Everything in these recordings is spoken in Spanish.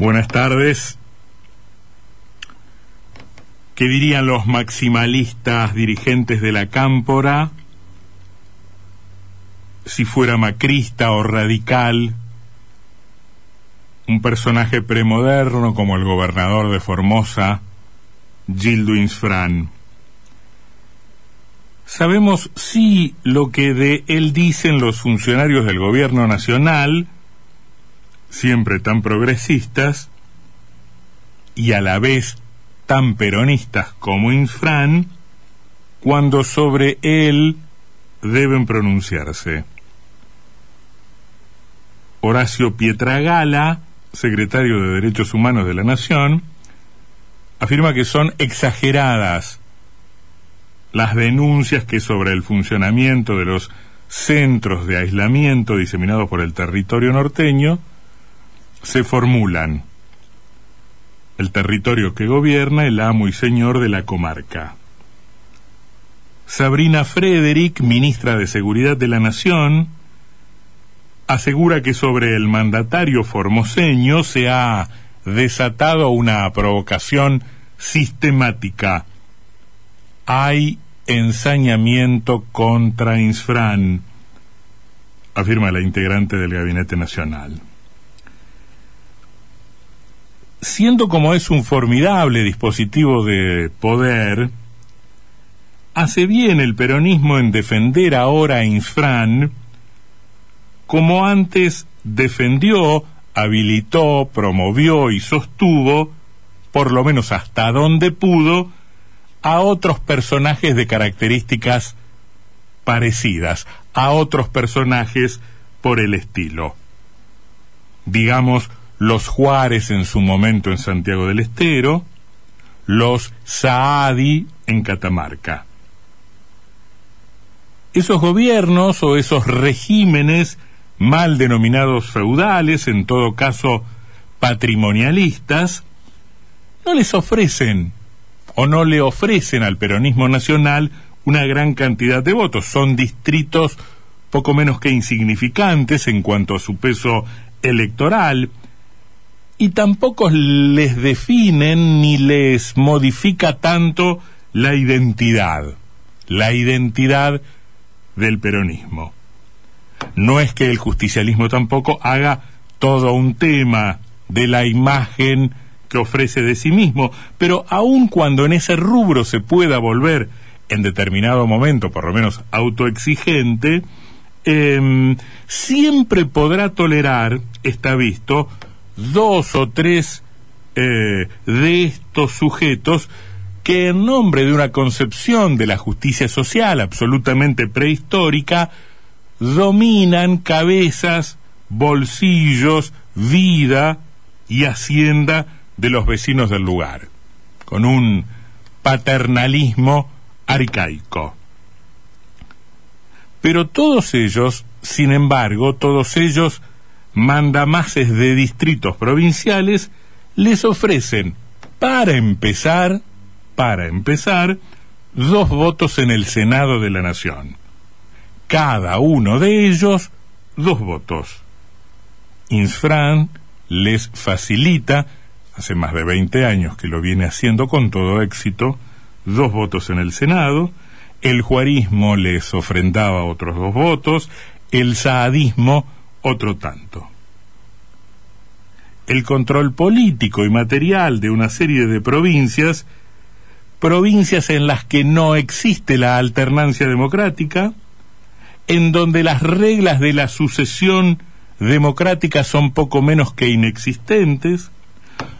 Buenas tardes. ¿Qué dirían los maximalistas dirigentes de la cámpora si fuera macrista o radical? Un personaje premoderno como el gobernador de Formosa, Gildo Insfran. Sabemos sí lo que de él dicen los funcionarios del gobierno nacional, siempre tan progresistas, y a la vez tan peronistas como Infran, cuando sobre él deben pronunciarse. Horacio Pietragala, secretario de Derechos Humanos de la Nación, afirma que son exageradas las denuncias que sobre el funcionamiento de los centros de aislamiento diseminados por el territorio norteño se formulan. El territorio que gobierna el amo y señor de la comarca. Sabrina Frederick, ministra de Seguridad de la Nación, asegura que sobre el mandatario formoseño se ha desatado una provocación sistemática hay ensañamiento contra Insfran, afirma la integrante del Gabinete Nacional. Siendo como es un formidable dispositivo de poder, hace bien el peronismo en defender ahora a Insfran como antes defendió, habilitó, promovió y sostuvo, por lo menos hasta donde pudo, a otros personajes de características parecidas, a otros personajes por el estilo. Digamos, los Juárez en su momento en Santiago del Estero, los Saadi en Catamarca. Esos gobiernos o esos regímenes mal denominados feudales, en todo caso patrimonialistas, no les ofrecen o no le ofrecen al peronismo nacional una gran cantidad de votos. Son distritos poco menos que insignificantes en cuanto a su peso electoral y tampoco les definen ni les modifica tanto la identidad, la identidad del peronismo. No es que el justicialismo tampoco haga todo un tema de la imagen que ofrece de sí mismo, pero aun cuando en ese rubro se pueda volver en determinado momento, por lo menos autoexigente, em, siempre podrá tolerar, está visto, dos o tres eh, de estos sujetos que en nombre de una concepción de la justicia social absolutamente prehistórica, dominan cabezas, bolsillos, vida y hacienda de los vecinos del lugar, con un paternalismo arcaico. Pero todos ellos, sin embargo, todos ellos, mandamases de distritos provinciales, les ofrecen, para empezar, para empezar, dos votos en el Senado de la Nación. Cada uno de ellos, dos votos. Insfran les facilita hace más de 20 años que lo viene haciendo con todo éxito, dos votos en el Senado, el juarismo les ofrendaba otros dos votos, el saadismo otro tanto. El control político y material de una serie de provincias, provincias en las que no existe la alternancia democrática, en donde las reglas de la sucesión democrática son poco menos que inexistentes,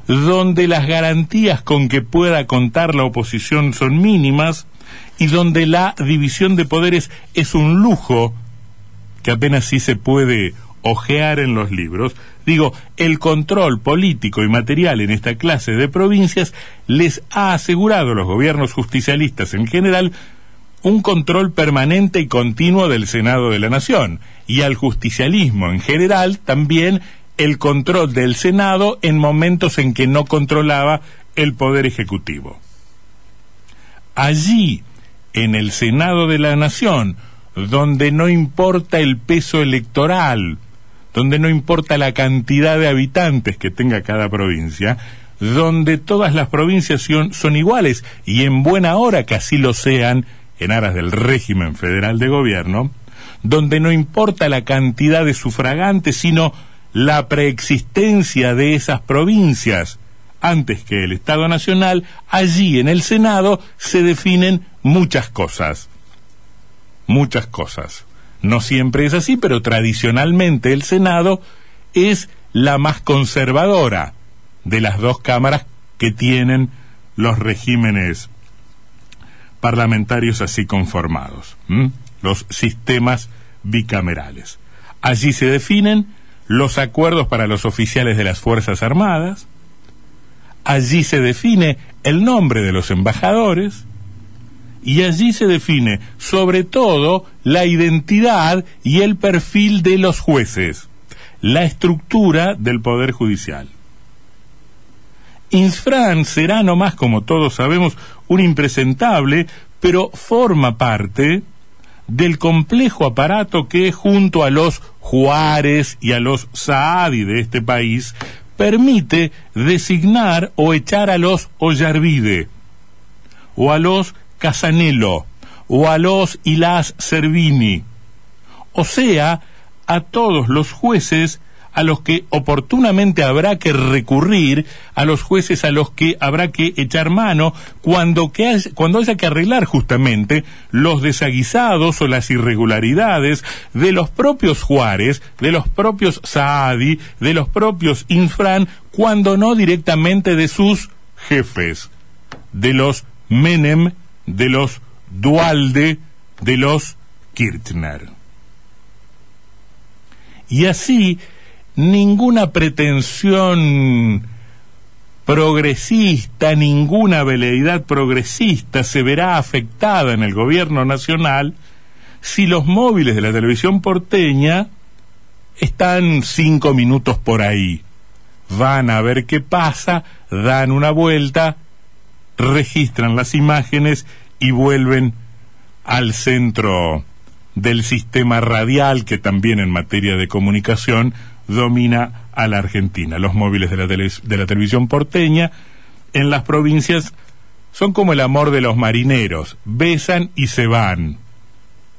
donde las garantías con que pueda contar la oposición son mínimas y donde la división de poderes es un lujo que apenas sí se puede ojear en los libros, digo, el control político y material en esta clase de provincias les ha asegurado a los gobiernos justicialistas en general un control permanente y continuo del Senado de la Nación y al justicialismo en general también el control del Senado en momentos en que no controlaba el Poder Ejecutivo. Allí, en el Senado de la Nación, donde no importa el peso electoral, donde no importa la cantidad de habitantes que tenga cada provincia, donde todas las provincias son, iguales y en buena hora que así lo sean en aras del régimen federal de gobierno, donde no importa la cantidad de sufragantes, sino la preexistencia de esas provincias antes que el Estado Nacional, allí en el Senado se definen muchas cosas. Muchas cosas. No siempre es así, pero tradicionalmente el Senado es la más conservadora de las dos cámaras que tienen los regímenes parlamentarios así conformados, los sistemas bicamerales. Allí se definen los acuerdos para los oficiales de las Fuerzas Armadas, allí se define el nombre de los embajadores, y allí se define sobre todo la identidad y el perfil de los jueces, la estructura del Poder Judicial. Insfran será nomás, como todos sabemos, un impresentable, pero forma parte del complejo aparato que, junto a los Juárez y a los Saadi de este país, permite designar o echar a los Ollarvide, o a los Casanelo, o a los y las Servini, o sea, a todos los jueces a los que oportunamente habrá que recurrir, a los jueces a los que habrá que echar mano cuando, que haya, cuando haya que arreglar justamente los desaguisados o las irregularidades de los propios Juárez, de los propios Saadi, de los propios Infran, cuando no directamente de sus jefes, de los Menem, de los Dualde, de los Kirchner. Y así ninguna pretensión progresista, ninguna veleidad progresista se verá afectada en el gobierno nacional si los móviles de la televisión porteña están cinco minutos por ahí. Van a ver qué pasa, dan una vuelta, registran las imágenes y vuelven al centro del sistema radial que también en materia de comunicación domina a la Argentina. Los móviles de la, de la televisión porteña en las provincias son como el amor de los marineros, besan y se van.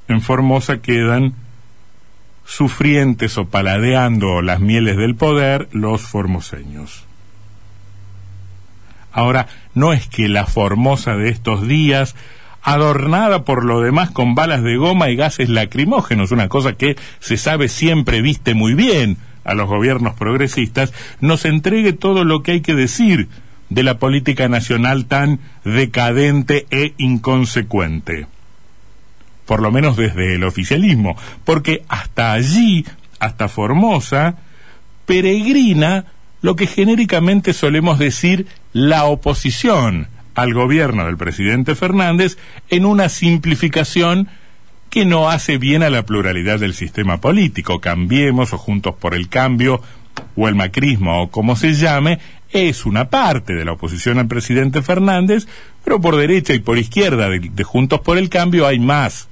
En Formosa quedan sufrientes o paladeando las mieles del poder los formoseños. Ahora, no es que la Formosa de estos días, adornada por lo demás con balas de goma y gases lacrimógenos, una cosa que se sabe siempre viste muy bien, a los gobiernos progresistas, nos entregue todo lo que hay que decir de la política nacional tan decadente e inconsecuente. Por lo menos desde el oficialismo, porque hasta allí, hasta Formosa, peregrina lo que genéricamente solemos decir la oposición al gobierno del presidente Fernández en una simplificación que no hace bien a la pluralidad del sistema político. Cambiemos o Juntos por el Cambio o el macrismo o como se llame, es una parte de la oposición al presidente Fernández, pero por derecha y por izquierda de, de, Juntos por el Cambio hay más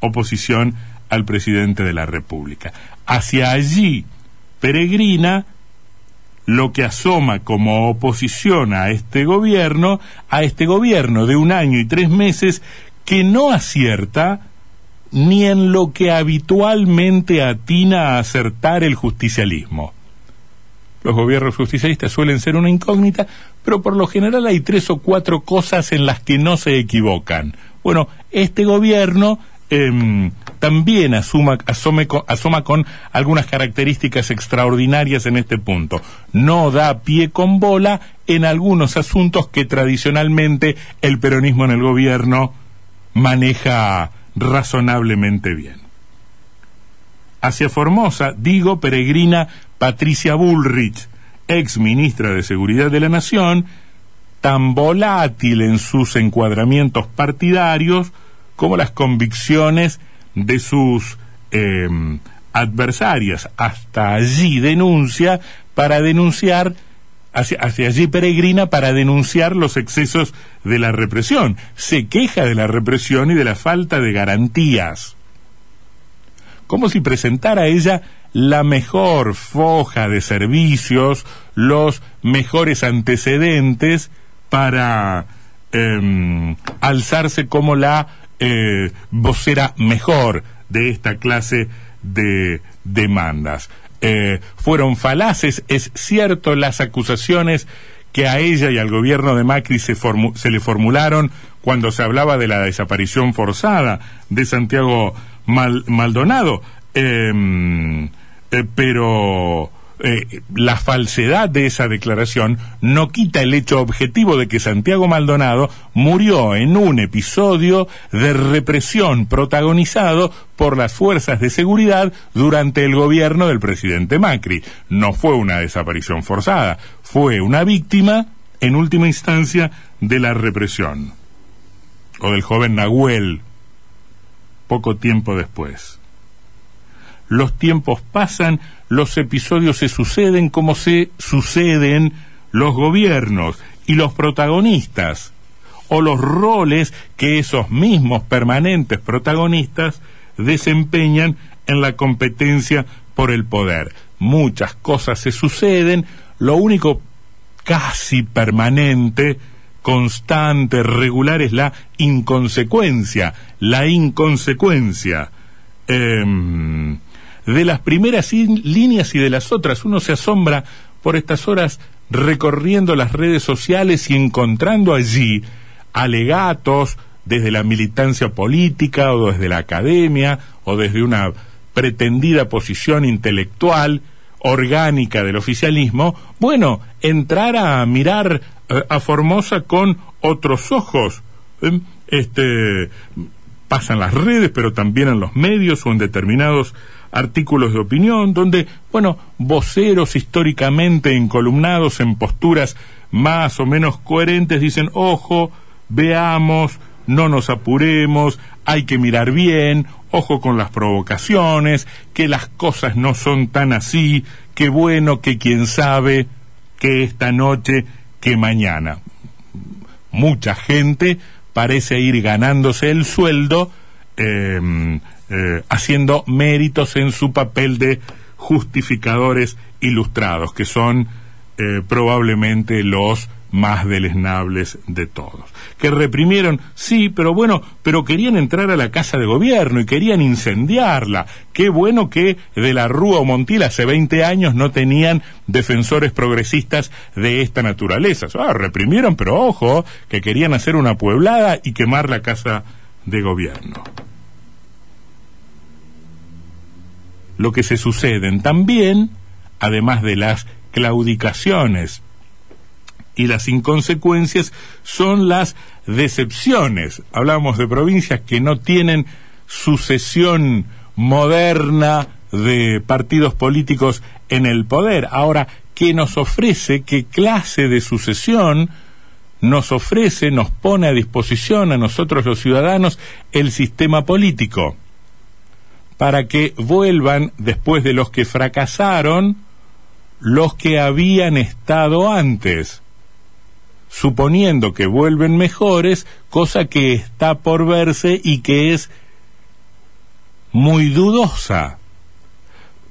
oposición al presidente de la República. Hacia allí peregrina lo que asoma como oposición a este gobierno, a este gobierno de un año y tres meses que no acierta ni en lo que habitualmente atina a acertar el justicialismo. Los gobiernos justicialistas suelen ser una incógnita, pero por lo general hay tres o cuatro cosas en las que no se equivocan. Bueno, este gobierno em, también asuma, asoma con algunas características extraordinarias en este punto. No da pie con bola en algunos asuntos que tradicionalmente el peronismo en el gobierno maneja razonablemente bien. Hacia Formosa, digo, peregrina Patricia Bullrich, ex ministra de Seguridad de la Nación, tan volátil en sus encuadramientos partidarios como las convicciones de sus em, adversarias. Hasta allí denuncia para denunciar hacia, allí peregrina para denunciar los excesos de la represión. Se queja de la represión y de la falta de garantías. Como si presentara ella la mejor foja de servicios, los mejores antecedentes para em, alzarse como la eh, vocera mejor de esta clase de demandas. Eh, fueron falaces, es cierto, las acusaciones que a ella y al gobierno de Macri se, se le formularon cuando se hablaba de la desaparición forzada de Santiago Maldonado. Em, eh, pero eh, la falsedad de esa declaración no quita el hecho objetivo de que Santiago Maldonado murió en un episodio de represión protagonizado por las fuerzas de seguridad durante el gobierno del presidente Macri. No fue una desaparición forzada, fue una víctima, en última instancia, de la represión. O del joven Nahuel, poco tiempo después los tiempos pasan, los episodios se suceden como se suceden los gobiernos y los protagonistas, o los roles que esos mismos permanentes protagonistas desempeñan en la competencia por el poder. Muchas cosas se suceden, lo único casi permanente, constante, regular es la inconsecuencia, la inconsecuencia. Em, de las primeras líneas y de las otras. Uno se asombra por estas horas recorriendo las redes sociales y encontrando allí alegatos desde la militancia política o desde la academia o desde una pretendida posición intelectual orgánica del oficialismo, bueno, entrar a mirar eh, a Formosa con otros ojos. ¿eh? Este pasan las redes, pero también en los medios o en determinados artículos de opinión, donde, bueno, voceros históricamente encolumnados en posturas más o menos coherentes dicen, ojo, veamos, no nos apuremos, hay que mirar bien, ojo con las provocaciones, que las cosas no son tan así, que bueno, que quién sabe, que esta noche, que mañana. Mucha gente parece ir ganándose el sueldo eh, eh, haciendo méritos en su papel de justificadores ilustrados, que son eh, probablemente los más deleznables de todos. Que reprimieron, sí, pero bueno, pero querían entrar a la casa de gobierno y querían incendiarla. Qué bueno que de la Rúa o Montil hace 20 años no tenían defensores progresistas de esta naturaleza. Ah, reprimieron, pero ojo, que querían hacer una pueblada y quemar la casa de gobierno. Lo que se suceden. También, además de las claudicaciones y las inconsecuencias, son las decepciones. Hablamos de provincias que no tienen sucesión moderna de partidos políticos en el poder. Ahora, ¿qué nos ofrece? ¿Qué clase de sucesión nos ofrece, nos pone a disposición a nosotros los ciudadanos el sistema político? Para que vuelvan después de los que fracasaron los que habían estado antes, suponiendo que vuelven mejores, cosa que está por verse y que es muy dudosa,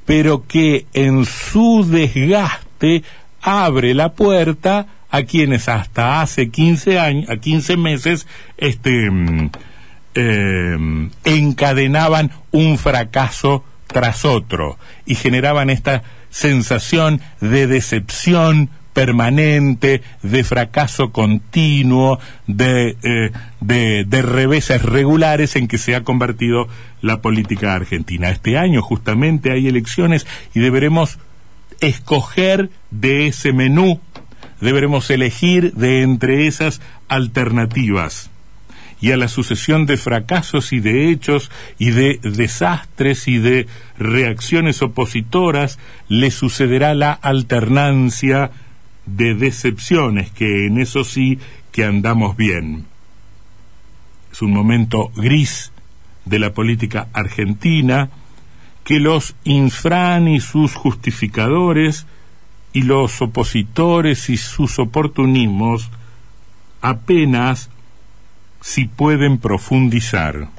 pero que en su desgaste abre la puerta a quienes hasta hace 15 años, a 15 meses, este, mm, eh, encadenaban un fracaso tras otro y generaban esta sensación de decepción permanente, de fracaso continuo, de, eh, de, de, reveses regulares en que se ha convertido la política argentina. Este año justamente hay elecciones y deberemos escoger de ese menú, deberemos elegir de entre esas alternativas y a la sucesión de fracasos y de hechos y de desastres y de reacciones opositoras le sucederá la alternancia de decepciones, que en eso sí que andamos bien. Es un momento gris de la política argentina que los infran y sus justificadores y los opositores y sus oportunismos apenas si pueden profundizar